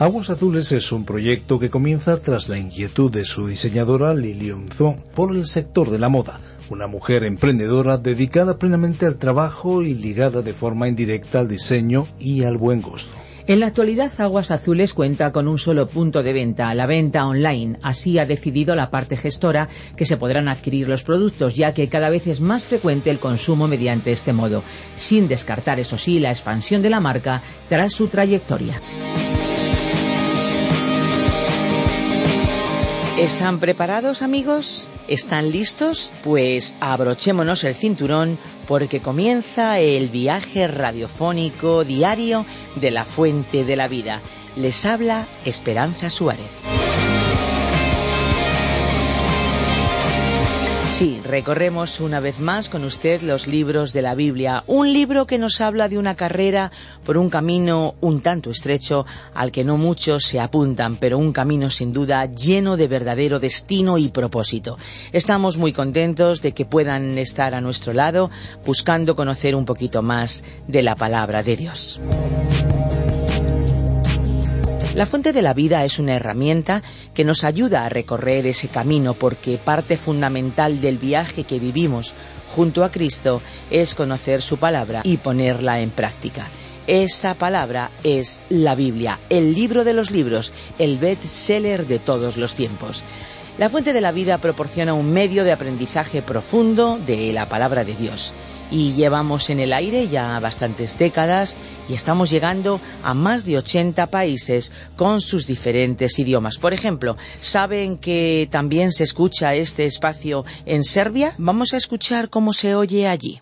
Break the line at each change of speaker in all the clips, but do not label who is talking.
Aguas Azules es un proyecto que comienza tras la inquietud de su diseñadora Lilian Zong por el sector de la moda, una mujer emprendedora dedicada plenamente al trabajo y ligada de forma indirecta al diseño y al buen gusto.
En la actualidad, Aguas Azules cuenta con un solo punto de venta, la venta online. Así ha decidido la parte gestora que se podrán adquirir los productos, ya que cada vez es más frecuente el consumo mediante este modo, sin descartar, eso sí, la expansión de la marca tras su trayectoria. ¿Están preparados amigos? ¿Están listos? Pues abrochémonos el cinturón porque comienza el viaje radiofónico diario de la Fuente de la Vida. Les habla Esperanza Suárez. Sí, recorremos una vez más con usted los libros de la Biblia, un libro que nos habla de una carrera por un camino un tanto estrecho al que no muchos se apuntan, pero un camino sin duda lleno de verdadero destino y propósito. Estamos muy contentos de que puedan estar a nuestro lado buscando conocer un poquito más de la palabra de Dios. La fuente de la vida es una herramienta que nos ayuda a recorrer ese camino porque parte fundamental del viaje que vivimos junto a Cristo es conocer su palabra y ponerla en práctica. Esa palabra es la Biblia, el libro de los libros, el best-seller de todos los tiempos. La fuente de la vida proporciona un medio de aprendizaje profundo de la palabra de Dios y llevamos en el aire ya bastantes décadas y estamos llegando a más de 80 países con sus diferentes idiomas. Por ejemplo, ¿saben que también se escucha este espacio en Serbia? Vamos a escuchar cómo se oye allí.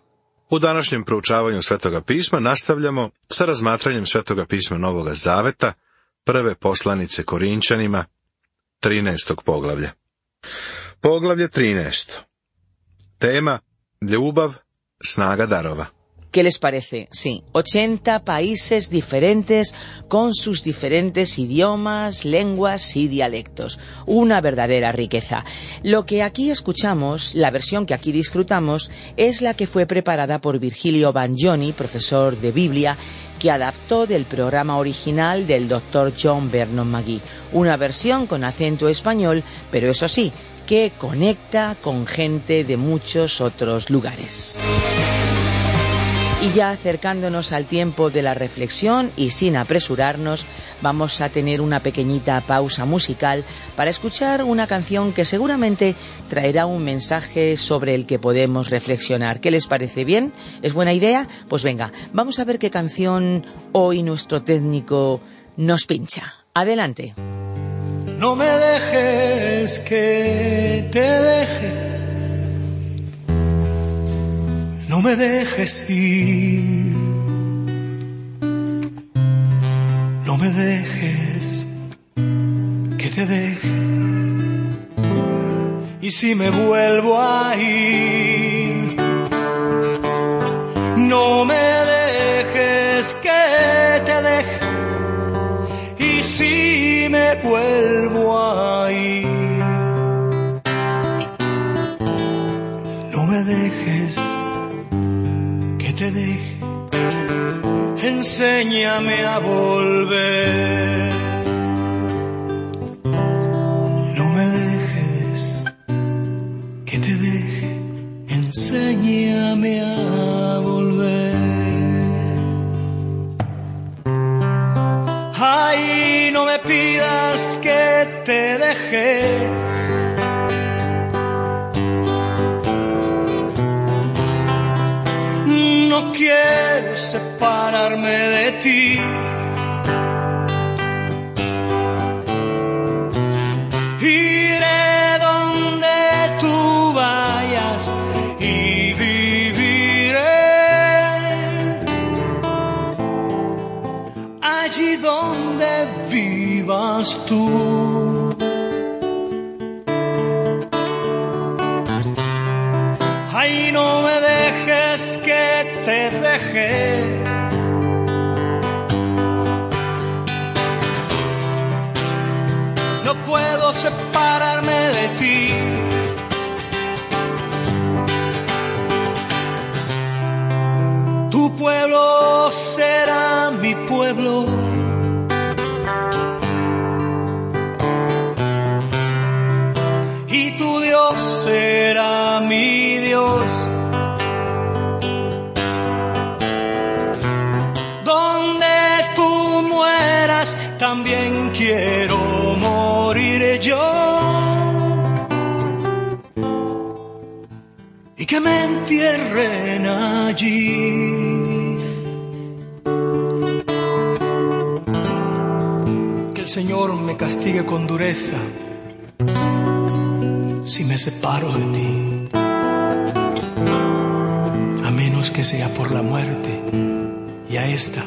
U današnjem proučavanju Svetoga pisma nastavljamo sa razmatranjem Svetoga pisma Novoga Zaveta, prve poslanice Korinčanima, 13. poglavlja. Poglavlje 13. Tema Ljubav snaga darova.
¿Qué les parece? Sí, 80 países diferentes con sus diferentes idiomas, lenguas y dialectos. Una verdadera riqueza. Lo que aquí escuchamos, la versión que aquí disfrutamos, es la que fue preparada por Virgilio Bagnoni, profesor de Biblia, que adaptó del programa original del Dr. John Vernon McGee. Una versión con acento español, pero eso sí, que conecta con gente de muchos otros lugares. Y ya acercándonos al tiempo de la reflexión y sin apresurarnos, vamos a tener una pequeñita pausa musical para escuchar una canción que seguramente traerá un mensaje sobre el que podemos reflexionar. ¿Qué les parece bien? ¿Es buena idea? Pues venga, vamos a ver qué canción hoy nuestro técnico nos pincha. Adelante.
No me dejes que te deje. No me dejes ir. No me dejes que te deje. Y si me vuelvo a ir, no me dejes que te deje. Y si me vuelvo a ir, no me dejes te deje. Enséñame a volver. No me dejes que te deje. Enséñame a volver. Ay, no me pidas que te deje. quieres separarme de ti. Iré donde tú vayas y viviré allí donde vivas tú. No puedo separarme de ti. Tu pueblo será mi pueblo. Separo de ti. A menos que sea por la muerte y a esta,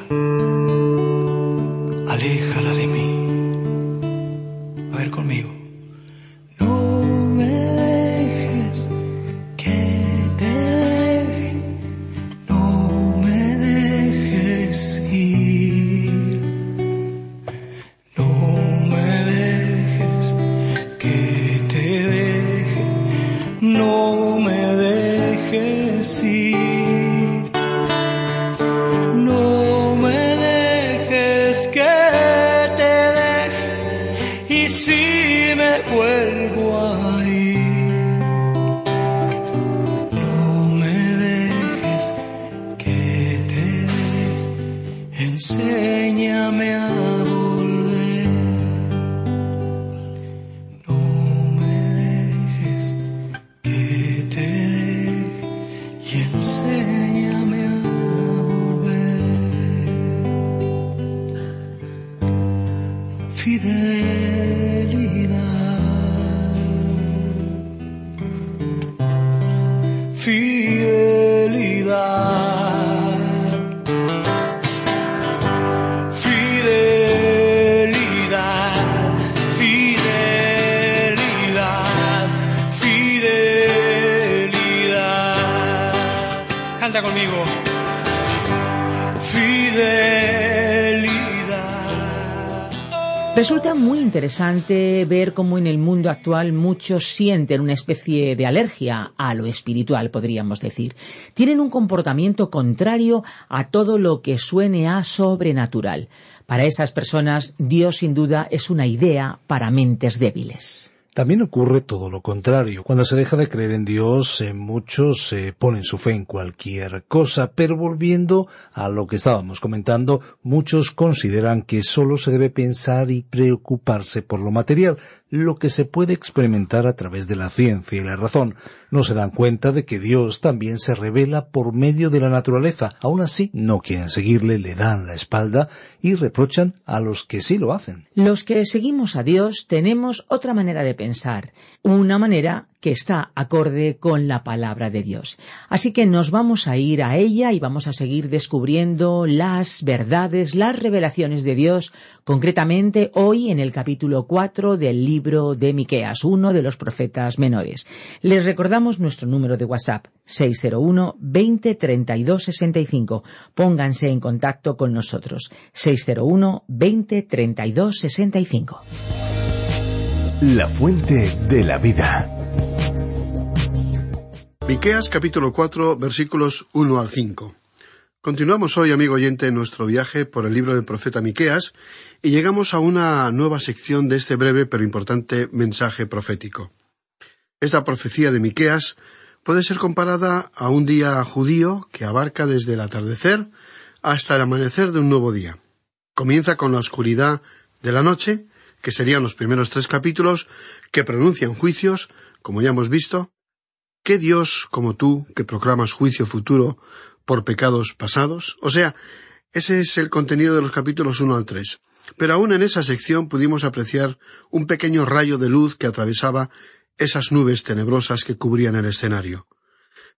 Fidelidad.
Resulta muy interesante ver cómo en el mundo actual muchos sienten una especie de alergia a lo espiritual, podríamos decir. Tienen un comportamiento contrario a todo lo que suene a sobrenatural. Para esas personas, Dios sin duda es una idea para mentes débiles.
También ocurre todo lo contrario. Cuando se deja de creer en Dios, eh, muchos se ponen su fe en cualquier cosa, pero volviendo a lo que estábamos comentando, muchos consideran que solo se debe pensar y preocuparse por lo material, lo que se puede experimentar a través de la ciencia y la razón. No se dan cuenta de que Dios también se revela por medio de la naturaleza. Aún así, no quieren seguirle, le dan la espalda y reprochan a los que sí lo hacen.
Los que seguimos a Dios tenemos otra manera de pensar, una manera que está acorde con la palabra de Dios. Así que nos vamos a ir a ella y vamos a seguir descubriendo las verdades, las revelaciones de Dios, concretamente hoy en el capítulo 4 del libro de Miqueas, uno de los profetas menores. Les recordamos nuestro número de WhatsApp 601 20 32 65. Pónganse en contacto con nosotros 601 20 32 65.
La fuente de la vida.
Miqueas capítulo 4 versículos 1 al 5. Continuamos hoy, amigo oyente, en nuestro viaje por el libro del profeta Miqueas y llegamos a una nueva sección de este breve pero importante mensaje profético. Esta profecía de Miqueas puede ser comparada a un día judío que abarca desde el atardecer hasta el amanecer de un nuevo día. Comienza con la oscuridad de la noche, que serían los primeros tres capítulos que pronuncian juicios, como ya hemos visto, ¿Qué Dios como tú, que proclamas juicio futuro por pecados pasados? O sea, ese es el contenido de los capítulos 1 al 3. Pero aún en esa sección pudimos apreciar un pequeño rayo de luz que atravesaba esas nubes tenebrosas que cubrían el escenario.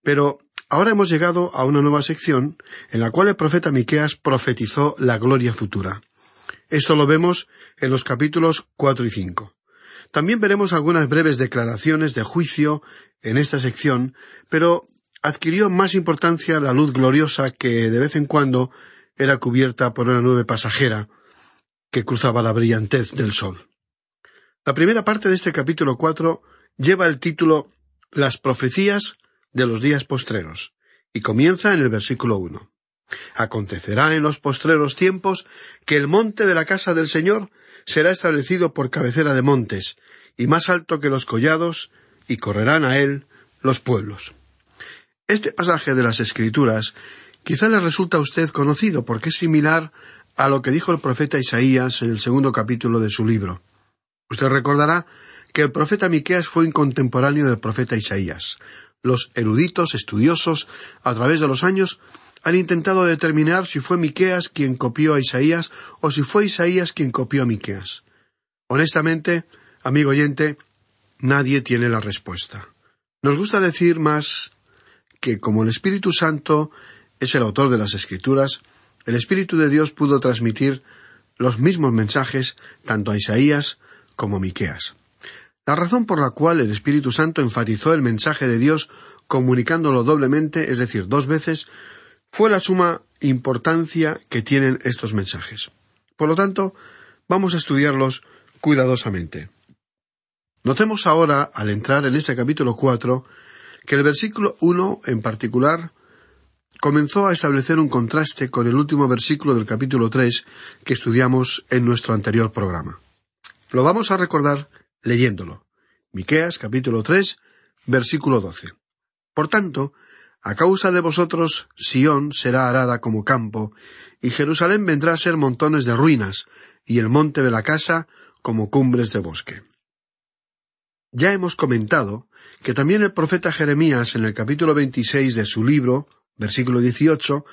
Pero ahora hemos llegado a una nueva sección en la cual el profeta Miqueas profetizó la gloria futura. Esto lo vemos en los capítulos cuatro y cinco. También veremos algunas breves declaraciones de juicio en esta sección, pero adquirió más importancia la luz gloriosa que de vez en cuando era cubierta por una nube pasajera que cruzaba la brillantez del sol. La primera parte de este capítulo cuatro lleva el título Las profecías de los días postreros y comienza en el versículo uno. Acontecerá en los postreros tiempos que el monte de la casa del Señor será establecido por cabecera de montes, y más alto que los collados, y correrán a él los pueblos. Este pasaje de las Escrituras quizá le resulta a usted conocido porque es similar a lo que dijo el profeta Isaías en el segundo capítulo de su libro. Usted recordará que el profeta Miqueas fue un contemporáneo del profeta Isaías. Los eruditos, estudiosos, a través de los años, han intentado determinar si fue Miqueas quien copió a Isaías o si fue Isaías quien copió a Miqueas. Honestamente, amigo oyente, nadie tiene la respuesta. Nos gusta decir más que como el Espíritu Santo es el autor de las Escrituras, el Espíritu de Dios pudo transmitir los mismos mensajes tanto a Isaías como a Miqueas. La razón por la cual el Espíritu Santo enfatizó el mensaje de Dios comunicándolo doblemente, es decir, dos veces, fue la suma importancia que tienen estos mensajes. Por lo tanto, vamos a estudiarlos cuidadosamente. Notemos ahora, al entrar en este capítulo cuatro, que el versículo uno, en particular, comenzó a establecer un contraste con el último versículo del capítulo tres que estudiamos en nuestro anterior programa. Lo vamos a recordar leyéndolo. Miqueas capítulo tres, versículo doce. Por tanto, a causa de vosotros, Sión será arada como campo, y Jerusalén vendrá a ser montones de ruinas, y el monte de la casa como cumbres de bosque. Ya hemos comentado que también el profeta Jeremías en el capítulo 26 de su libro, versículo 18,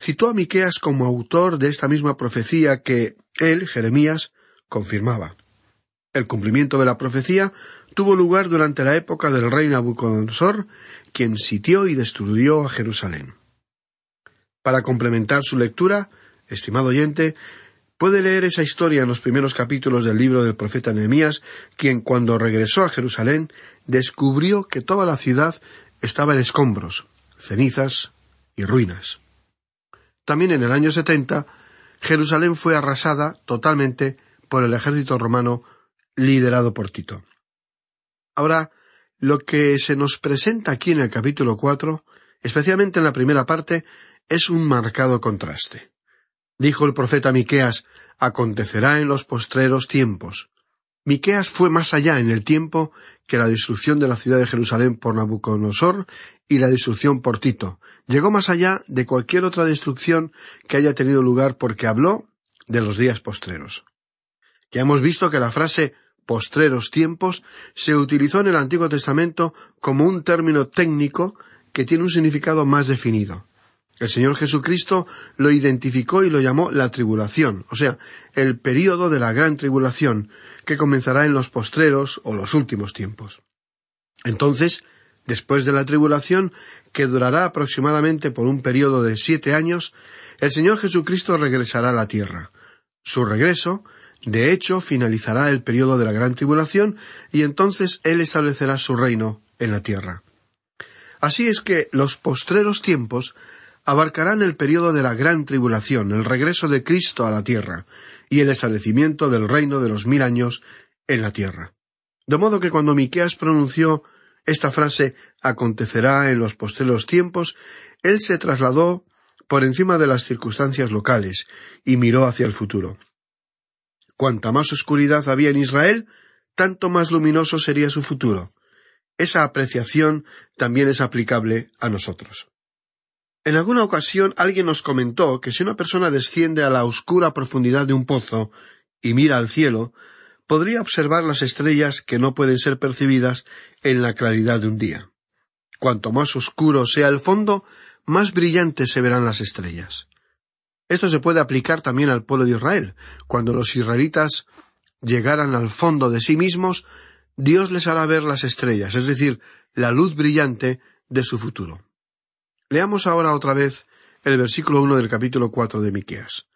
citó a Miqueas como autor de esta misma profecía que él, Jeremías, confirmaba. El cumplimiento de la profecía tuvo lugar durante la época del rey Nabucodonosor quien sitió y destruyó a Jerusalén. Para complementar su lectura, estimado oyente, puede leer esa historia en los primeros capítulos del libro del profeta Nehemías, quien cuando regresó a Jerusalén descubrió que toda la ciudad estaba en escombros, cenizas y ruinas. También en el año setenta, Jerusalén fue arrasada totalmente por el ejército romano liderado por Tito. Ahora, lo que se nos presenta aquí en el capítulo cuatro, especialmente en la primera parte, es un marcado contraste. Dijo el profeta Miqueas, acontecerá en los postreros tiempos. Miqueas fue más allá en el tiempo que la destrucción de la ciudad de Jerusalén por Nabucodonosor y la destrucción por Tito. Llegó más allá de cualquier otra destrucción que haya tenido lugar porque habló de los días postreros. Ya hemos visto que la frase postreros tiempos se utilizó en el Antiguo Testamento como un término técnico que tiene un significado más definido. El Señor Jesucristo lo identificó y lo llamó la tribulación, o sea, el período de la gran tribulación, que comenzará en los postreros o los últimos tiempos. Entonces, después de la tribulación, que durará aproximadamente por un período de siete años, el Señor Jesucristo regresará a la tierra. Su regreso de hecho, finalizará el periodo de la gran tribulación y entonces Él establecerá su reino en la tierra. Así es que los postreros tiempos abarcarán el periodo de la gran tribulación, el regreso de Cristo a la tierra y el establecimiento del reino de los mil años en la tierra. De modo que cuando Miqueas pronunció esta frase acontecerá en los postreros tiempos, él se trasladó por encima de las circunstancias locales y miró hacia el futuro. Cuanta más oscuridad había en Israel, tanto más luminoso sería su futuro. Esa apreciación también es aplicable a nosotros. En alguna ocasión alguien nos comentó que si una persona desciende a la oscura profundidad de un pozo y mira al cielo, podría observar las estrellas que no pueden ser percibidas en la claridad de un día. Cuanto más oscuro sea el fondo, más brillantes se verán las estrellas. Esto se puede aplicar también al pueblo de Israel. Cuando los israelitas llegaran al fondo de sí mismos, Dios les hará ver las estrellas, es decir, la luz brillante de su futuro. Leamos ahora otra vez el versículo uno del capítulo cuatro de Miqueas.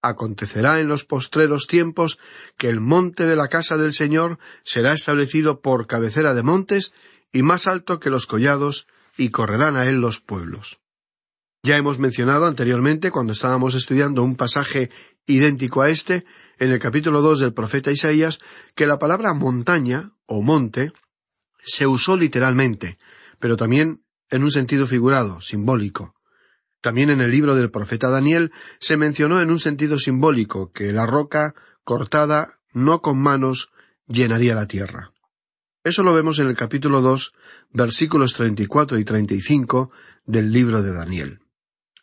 Acontecerá en los postreros tiempos que el monte de la casa del Señor será establecido por cabecera de montes y más alto que los collados, y correrán a él los pueblos. Ya hemos mencionado anteriormente, cuando estábamos estudiando un pasaje idéntico a este, en el capítulo dos del profeta Isaías, que la palabra montaña o monte se usó literalmente, pero también en un sentido figurado, simbólico. También en el libro del profeta Daniel se mencionó en un sentido simbólico que la roca cortada no con manos llenaría la tierra. Eso lo vemos en el capítulo dos, versículos treinta y cuatro y treinta y cinco del libro de Daniel.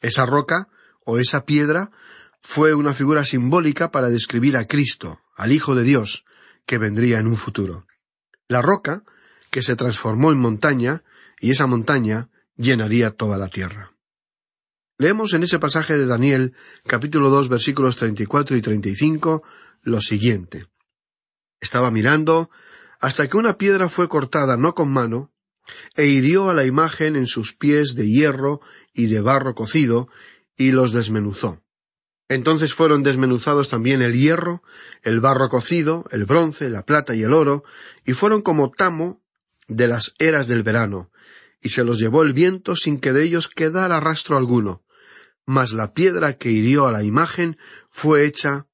Esa roca, o esa piedra, fue una figura simbólica para describir a Cristo, al Hijo de Dios, que vendría en un futuro. La roca, que se transformó en montaña, y esa montaña llenaría toda la tierra. Leemos en ese pasaje de Daniel, capítulo dos, versículos treinta y cuatro y treinta y cinco, lo siguiente. Estaba mirando hasta que una piedra fue cortada no con mano, e hirió a la imagen en sus pies de hierro y de barro cocido, y los desmenuzó. Entonces fueron desmenuzados también el hierro, el barro cocido, el bronce, la plata y el oro, y fueron como tamo de las eras del verano, y se los llevó el viento sin que de ellos quedara rastro alguno. Mas la piedra que hirió a la imagen fue hecha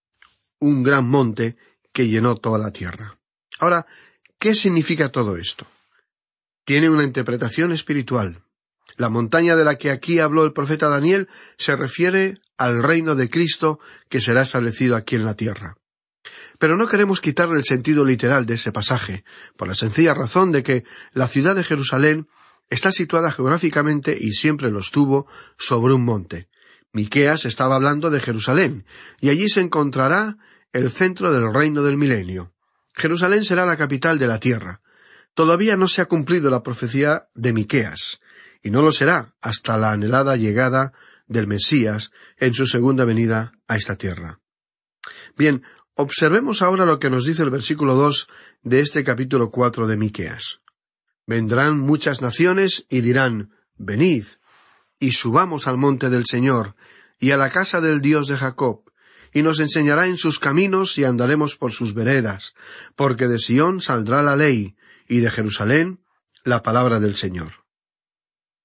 un gran monte que llenó toda la tierra. Ahora, ¿qué significa todo esto? Tiene una interpretación espiritual. La montaña de la que aquí habló el profeta Daniel se refiere al reino de Cristo que será establecido aquí en la tierra. Pero no queremos quitarle el sentido literal de ese pasaje, por la sencilla razón de que la ciudad de Jerusalén está situada geográficamente y siempre lo estuvo sobre un monte. Miqueas estaba hablando de Jerusalén, y allí se encontrará el centro del reino del milenio. Jerusalén será la capital de la tierra. Todavía no se ha cumplido la profecía de Miqueas, y no lo será hasta la anhelada llegada del Mesías en su segunda venida a esta tierra. Bien, observemos ahora lo que nos dice el versículo dos de este capítulo cuatro de Miqueas. Vendrán muchas naciones y dirán Venid, y subamos al monte del Señor, y a la casa del Dios de Jacob, y nos enseñará en sus caminos y andaremos por sus veredas, porque de Sión saldrá la ley, y de Jerusalén la palabra del Señor.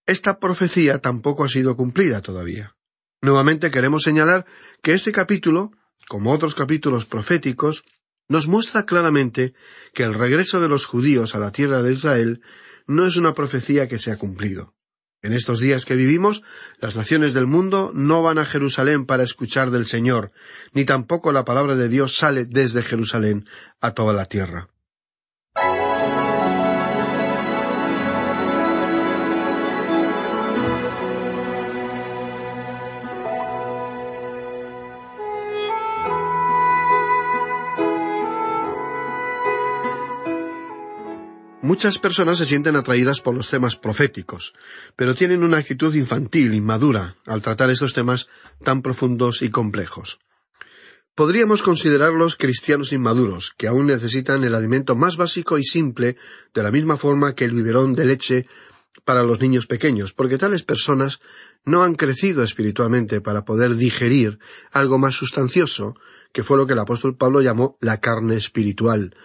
Esta profecía tampoco ha sido cumplida todavía. Nuevamente queremos señalar que este capítulo, como otros capítulos proféticos, nos muestra claramente que el regreso de los judíos a la tierra de Israel no es una profecía que se ha cumplido. En estos días que vivimos, las naciones del mundo no van a Jerusalén para escuchar del Señor, ni tampoco la palabra de Dios sale desde Jerusalén a toda la tierra. Muchas personas se sienten atraídas por los temas proféticos, pero tienen una actitud infantil, inmadura, al tratar estos temas tan profundos y complejos. Podríamos considerarlos cristianos inmaduros, que aún necesitan el alimento más básico y simple, de la misma forma que el biberón de leche para los niños pequeños, porque tales personas no han crecido espiritualmente para poder digerir algo más sustancioso, que fue lo que el apóstol Pablo llamó la carne espiritual,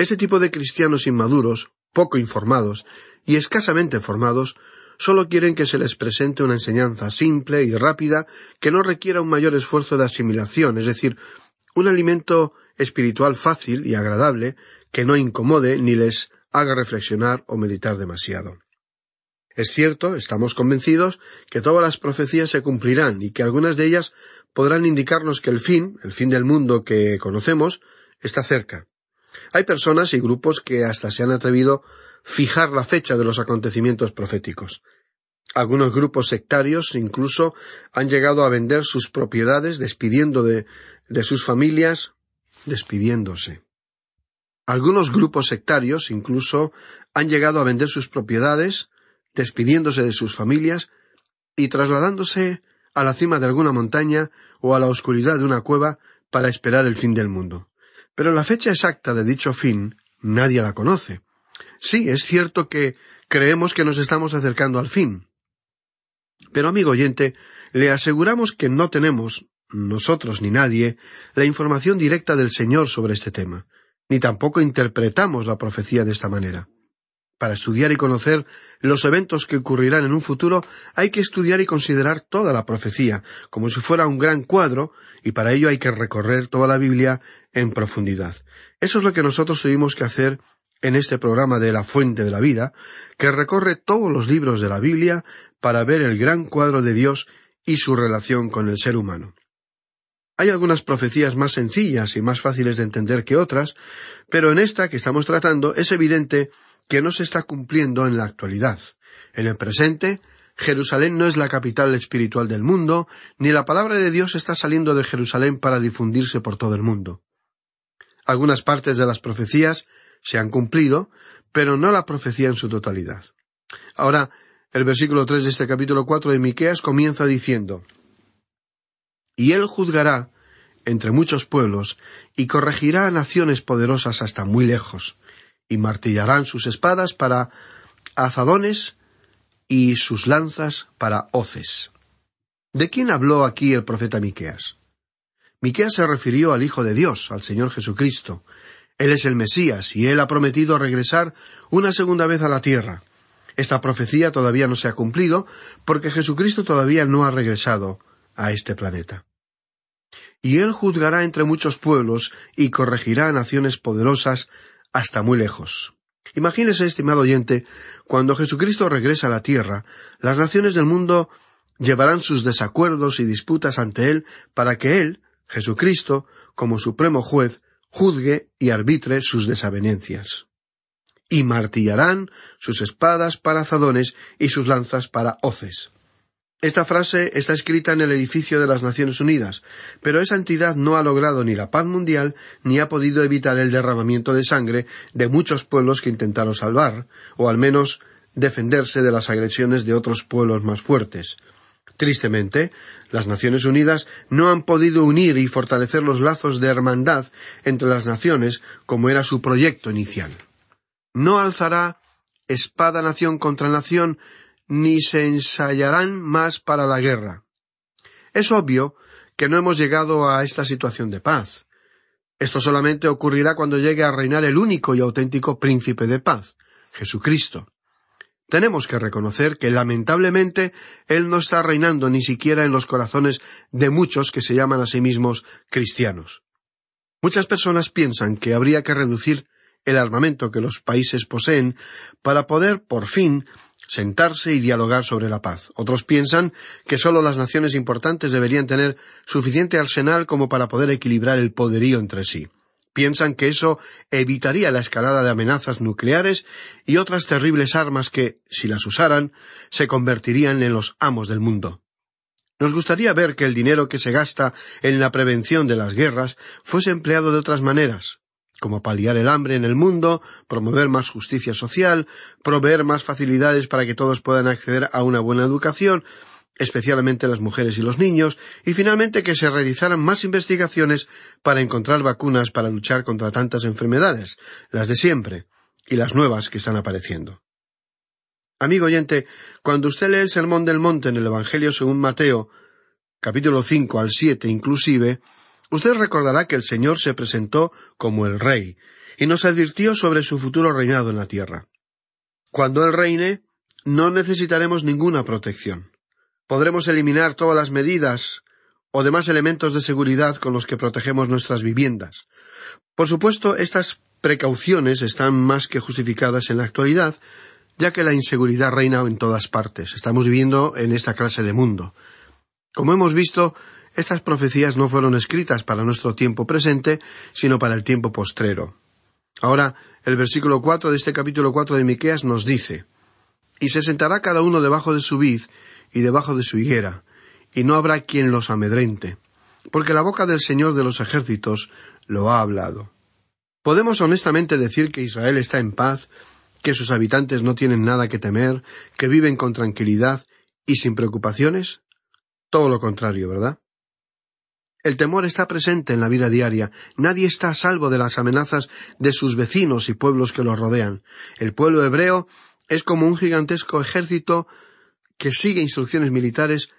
este tipo de cristianos inmaduros, poco informados y escasamente formados, solo quieren que se les presente una enseñanza simple y rápida que no requiera un mayor esfuerzo de asimilación, es decir, un alimento espiritual fácil y agradable que no incomode ni les haga reflexionar o meditar demasiado. Es cierto, estamos convencidos, que todas las profecías se cumplirán y que algunas de ellas podrán indicarnos que el fin, el fin del mundo que conocemos, está cerca. Hay personas y grupos que hasta se han atrevido fijar la fecha de los acontecimientos proféticos. Algunos grupos sectarios incluso han llegado a vender sus propiedades despidiendo de, de sus familias, despidiéndose. Algunos grupos sectarios incluso han llegado a vender sus propiedades, despidiéndose de sus familias y trasladándose a la cima de alguna montaña o a la oscuridad de una cueva para esperar el fin del mundo. Pero la fecha exacta de dicho fin nadie la conoce. Sí, es cierto que creemos que nos estamos acercando al fin. Pero, amigo oyente, le aseguramos que no tenemos nosotros ni nadie, la información directa del Señor sobre este tema, ni tampoco interpretamos la profecía de esta manera. Para estudiar y conocer los eventos que ocurrirán en un futuro, hay que estudiar y considerar toda la profecía, como si fuera un gran cuadro, y para ello hay que recorrer toda la Biblia en profundidad. Eso es lo que nosotros tuvimos que hacer en este programa de La Fuente de la Vida, que recorre todos los libros de la Biblia para ver el gran cuadro de Dios y su relación con el ser humano. Hay algunas profecías más sencillas y más fáciles de entender que otras, pero en esta que estamos tratando es evidente que no se está cumpliendo en la actualidad. En el presente, Jerusalén no es la capital espiritual del mundo, ni la palabra de Dios está saliendo de Jerusalén para difundirse por todo el mundo. Algunas partes de las profecías se han cumplido, pero no la profecía en su totalidad. Ahora, el versículo tres de este capítulo cuatro de Miqueas comienza diciendo y él juzgará entre muchos pueblos, y corregirá a naciones poderosas hasta muy lejos, y martillarán sus espadas para azadones y sus lanzas para hoces. ¿De quién habló aquí el profeta Miqueas? Miqueas se refirió al Hijo de Dios, al Señor Jesucristo. Él es el Mesías, y él ha prometido regresar una segunda vez a la tierra. Esta profecía todavía no se ha cumplido, porque Jesucristo todavía no ha regresado a este planeta y él juzgará entre muchos pueblos y corregirá naciones poderosas hasta muy lejos. Imagínese, estimado oyente, cuando Jesucristo regresa a la tierra, las naciones del mundo llevarán sus desacuerdos y disputas ante él para que él, Jesucristo, como supremo juez, juzgue y arbitre sus desavenencias. Y martillarán sus espadas para azadones y sus lanzas para hoces. Esta frase está escrita en el edificio de las Naciones Unidas, pero esa entidad no ha logrado ni la paz mundial ni ha podido evitar el derramamiento de sangre de muchos pueblos que intentaron salvar, o al menos defenderse de las agresiones de otros pueblos más fuertes. Tristemente, las Naciones Unidas no han podido unir y fortalecer los lazos de hermandad entre las naciones como era su proyecto inicial. No alzará espada nación contra nación ni se ensayarán más para la guerra. Es obvio que no hemos llegado a esta situación de paz. Esto solamente ocurrirá cuando llegue a reinar el único y auténtico príncipe de paz, Jesucristo. Tenemos que reconocer que lamentablemente Él no está reinando ni siquiera en los corazones de muchos que se llaman a sí mismos cristianos. Muchas personas piensan que habría que reducir el armamento que los países poseen para poder, por fin, sentarse y dialogar sobre la paz. Otros piensan que solo las naciones importantes deberían tener suficiente arsenal como para poder equilibrar el poderío entre sí. Piensan que eso evitaría la escalada de amenazas nucleares y otras terribles armas que, si las usaran, se convertirían en los amos del mundo. Nos gustaría ver que el dinero que se gasta en la prevención de las guerras fuese empleado de otras maneras, como paliar el hambre en el mundo, promover más justicia social, proveer más facilidades para que todos puedan acceder a una buena educación, especialmente las mujeres y los niños, y finalmente que se realizaran más investigaciones para encontrar vacunas para luchar contra tantas enfermedades, las de siempre, y las nuevas que están apareciendo. Amigo oyente, cuando usted lee el Sermón del Monte en el Evangelio según Mateo, capítulo cinco al siete inclusive, Usted recordará que el Señor se presentó como el Rey y nos advirtió sobre su futuro reinado en la tierra. Cuando Él reine, no necesitaremos ninguna protección. Podremos eliminar todas las medidas o demás elementos de seguridad con los que protegemos nuestras viviendas. Por supuesto, estas precauciones están más que justificadas en la actualidad, ya que la inseguridad reina en todas partes. Estamos viviendo en esta clase de mundo. Como hemos visto, estas profecías no fueron escritas para nuestro tiempo presente, sino para el tiempo postrero. Ahora, el versículo cuatro de este capítulo cuatro de Miqueas nos dice Y se sentará cada uno debajo de su vid y debajo de su higuera, y no habrá quien los amedrente, porque la boca del Señor de los ejércitos lo ha hablado. ¿Podemos honestamente decir que Israel está en paz, que sus habitantes no tienen nada que temer, que viven con tranquilidad y sin preocupaciones? Todo lo contrario, ¿verdad? El temor está presente en la vida diaria. Nadie está a salvo de las amenazas de sus vecinos y pueblos que los rodean. El pueblo hebreo es como un gigantesco ejército que sigue instrucciones militares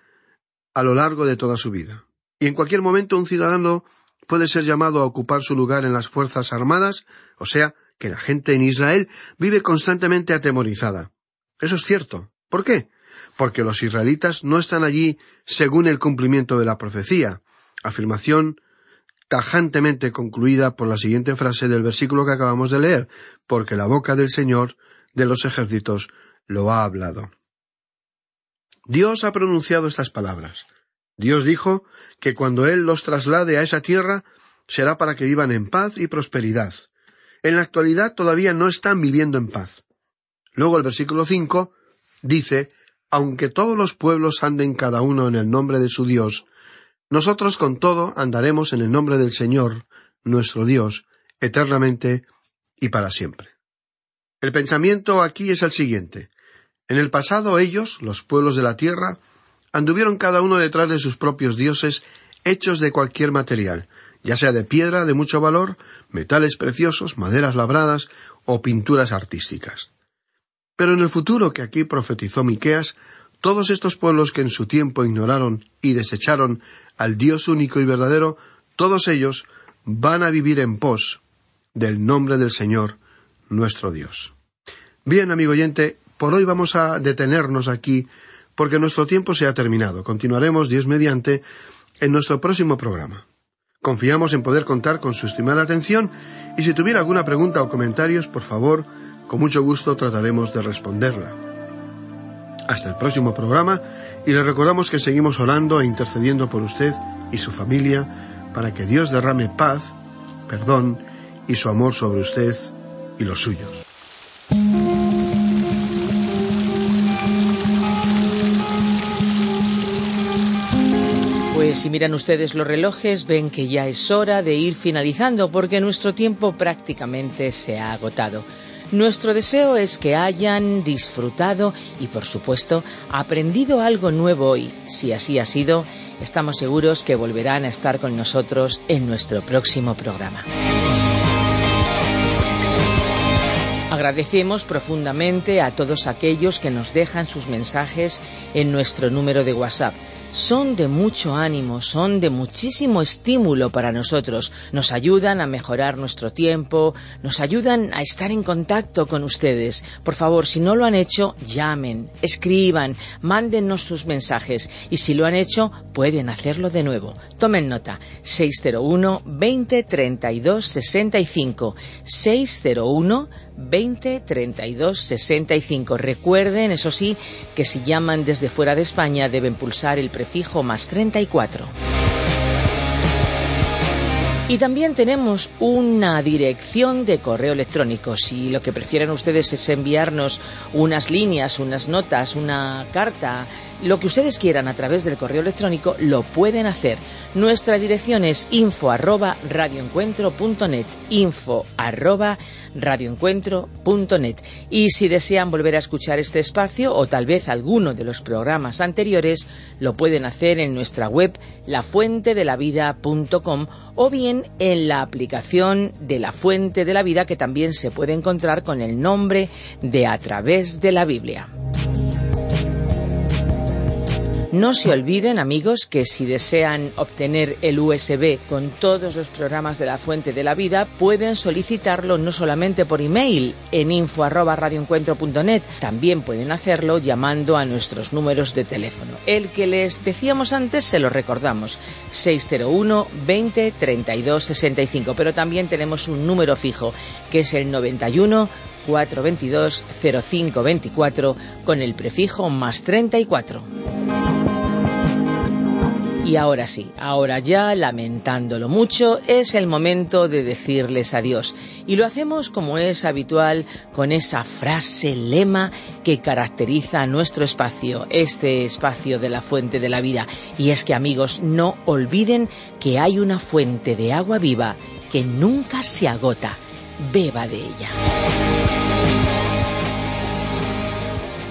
a lo largo de toda su vida. y en cualquier momento un ciudadano puede ser llamado a ocupar su lugar en las Fuerzas Armadas, o sea, que la gente en Israel vive constantemente atemorizada. Eso es cierto. ¿Por qué? Porque los israelitas no están allí según el cumplimiento de la profecía, afirmación tajantemente concluida por la siguiente frase del versículo que acabamos de leer, porque la boca del Señor de los ejércitos lo ha hablado. Dios ha pronunciado estas palabras. Dios dijo que cuando Él los traslade a esa tierra será para que vivan en paz y prosperidad. En la actualidad todavía no están viviendo en paz. Luego el versículo cinco dice aunque todos los pueblos anden cada uno en el nombre de su Dios, nosotros con todo andaremos en el nombre del Señor, nuestro Dios, eternamente y para siempre. El pensamiento aquí es el siguiente. En el pasado ellos, los pueblos de la tierra, anduvieron cada uno detrás de sus propios dioses hechos de cualquier material, ya sea de piedra de mucho valor, metales preciosos, maderas labradas o pinturas artísticas. Pero en el futuro que aquí profetizó Miqueas, todos estos pueblos que en su tiempo ignoraron y desecharon al Dios único y verdadero, todos ellos van a vivir en pos del nombre del Señor nuestro Dios. Bien, amigo oyente, por hoy vamos a detenernos aquí porque nuestro tiempo se ha terminado. Continuaremos, Dios mediante, en nuestro próximo programa. Confiamos en poder contar con su estimada atención y si tuviera alguna pregunta o comentarios, por favor, con mucho gusto trataremos de responderla. Hasta el próximo programa y le recordamos que seguimos orando e intercediendo por usted y su familia para que Dios derrame paz, perdón y su amor sobre usted y los suyos.
Pues si miran ustedes los relojes, ven que ya es hora de ir finalizando porque nuestro tiempo prácticamente se ha agotado. Nuestro deseo es que hayan disfrutado y, por supuesto, aprendido algo nuevo hoy. Si así ha sido, estamos seguros que volverán a estar con nosotros en nuestro próximo programa. Agradecemos profundamente a todos aquellos que nos dejan sus mensajes en nuestro número de WhatsApp son de mucho ánimo, son de muchísimo estímulo para nosotros, nos ayudan a mejorar nuestro tiempo, nos ayudan a estar en contacto con ustedes. Por favor, si no lo han hecho, llamen, escriban, mándennos sus mensajes y si lo han hecho, pueden hacerlo de nuevo. Tomen nota, 601 20 32 65 601 20 32 65. Recuerden, eso sí, que si llaman desde fuera de España deben pulsar el prefijo más 34. Y también tenemos una dirección de correo electrónico. Si lo que prefieren ustedes es enviarnos unas líneas, unas notas, una carta, lo que ustedes quieran a través del correo electrónico, lo pueden hacer. Nuestra dirección es info arroba radioencuentro.net, info arroba radioencuentro.net. Y si desean volver a escuchar este espacio o tal vez alguno de los programas anteriores, lo pueden hacer en nuestra web lafuentedelavida.com o bien en la aplicación de la Fuente de la Vida que también se puede encontrar con el nombre de A través de la Biblia. No se olviden, amigos, que si desean obtener el USB con todos los programas de la Fuente de la Vida, pueden solicitarlo no solamente por email en info@radioencuentro.net, también pueden hacerlo llamando a nuestros números de teléfono. El que les decíamos antes se lo recordamos, 601 20 32 65, pero también tenemos un número fijo que es el 91 422 0524 con el prefijo más 34. Y ahora sí, ahora ya, lamentándolo mucho, es el momento de decirles adiós. Y lo hacemos como es habitual con esa frase lema que caracteriza nuestro espacio, este espacio de la fuente de la vida. Y es que amigos, no olviden que hay una fuente de agua viva que nunca se agota. Beba de ella.